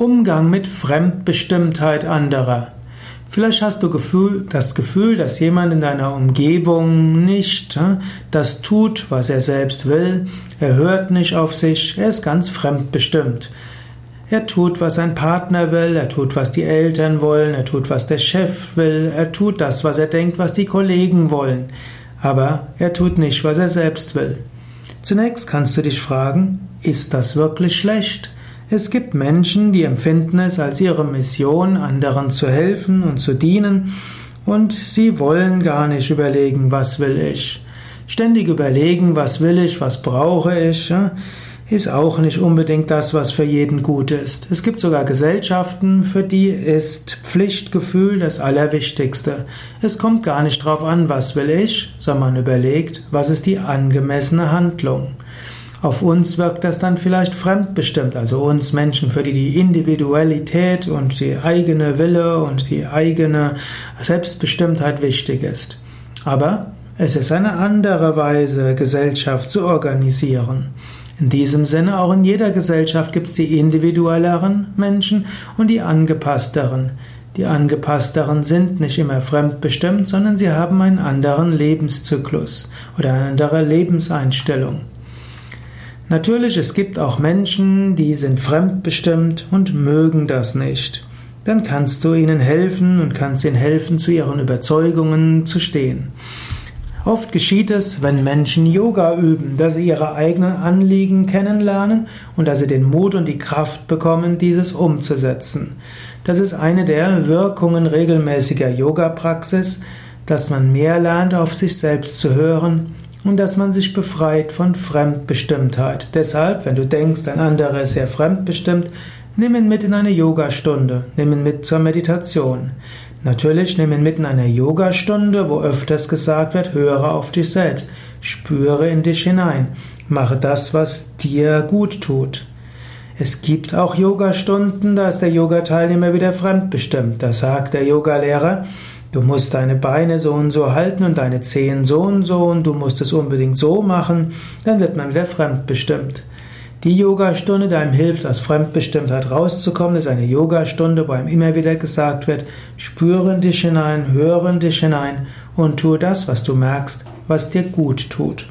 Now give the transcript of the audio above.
Umgang mit Fremdbestimmtheit anderer. Vielleicht hast du Gefühl, das Gefühl, dass jemand in deiner Umgebung nicht äh, das tut, was er selbst will. Er hört nicht auf sich, er ist ganz fremdbestimmt. Er tut, was sein Partner will, er tut, was die Eltern wollen, er tut, was der Chef will, er tut das, was er denkt, was die Kollegen wollen. Aber er tut nicht, was er selbst will. Zunächst kannst du dich fragen, ist das wirklich schlecht? Es gibt Menschen, die empfinden es als ihre Mission, anderen zu helfen und zu dienen, und sie wollen gar nicht überlegen, was will ich. Ständig überlegen, was will ich, was brauche ich, ist auch nicht unbedingt das, was für jeden gut ist. Es gibt sogar Gesellschaften, für die ist Pflichtgefühl das Allerwichtigste. Es kommt gar nicht drauf an, was will ich, sondern man überlegt, was ist die angemessene Handlung. Auf uns wirkt das dann vielleicht fremdbestimmt, also uns Menschen, für die die Individualität und die eigene Wille und die eigene Selbstbestimmtheit wichtig ist. Aber es ist eine andere Weise, Gesellschaft zu organisieren. In diesem Sinne, auch in jeder Gesellschaft gibt es die individuelleren Menschen und die angepassteren. Die angepassteren sind nicht immer fremdbestimmt, sondern sie haben einen anderen Lebenszyklus oder eine andere Lebenseinstellung. Natürlich, es gibt auch Menschen, die sind fremdbestimmt und mögen das nicht. Dann kannst du ihnen helfen und kannst ihnen helfen, zu ihren Überzeugungen zu stehen. Oft geschieht es, wenn Menschen Yoga üben, dass sie ihre eigenen Anliegen kennenlernen und dass sie den Mut und die Kraft bekommen, dieses umzusetzen. Das ist eine der Wirkungen regelmäßiger Yoga-Praxis, dass man mehr lernt, auf sich selbst zu hören und dass man sich befreit von Fremdbestimmtheit. Deshalb, wenn du denkst, ein anderer ist sehr fremdbestimmt, nimm ihn mit in eine Yogastunde, nimm ihn mit zur Meditation. Natürlich nimm ihn mit in eine Yogastunde, wo öfters gesagt wird, höre auf dich selbst, spüre in dich hinein, mache das, was dir gut tut. Es gibt auch Yogastunden, da ist der Yogateilnehmer wieder fremdbestimmt. Da sagt der Yogalehrer, Du musst deine Beine so und so halten und deine Zehen so und so und du musst es unbedingt so machen, dann wird man wieder fremdbestimmt. Die Yogastunde, die einem hilft, aus Fremdbestimmtheit rauszukommen, ist eine Yogastunde, wo einem immer wieder gesagt wird, spüre in dich hinein, höre in dich hinein und tue das, was du merkst, was dir gut tut.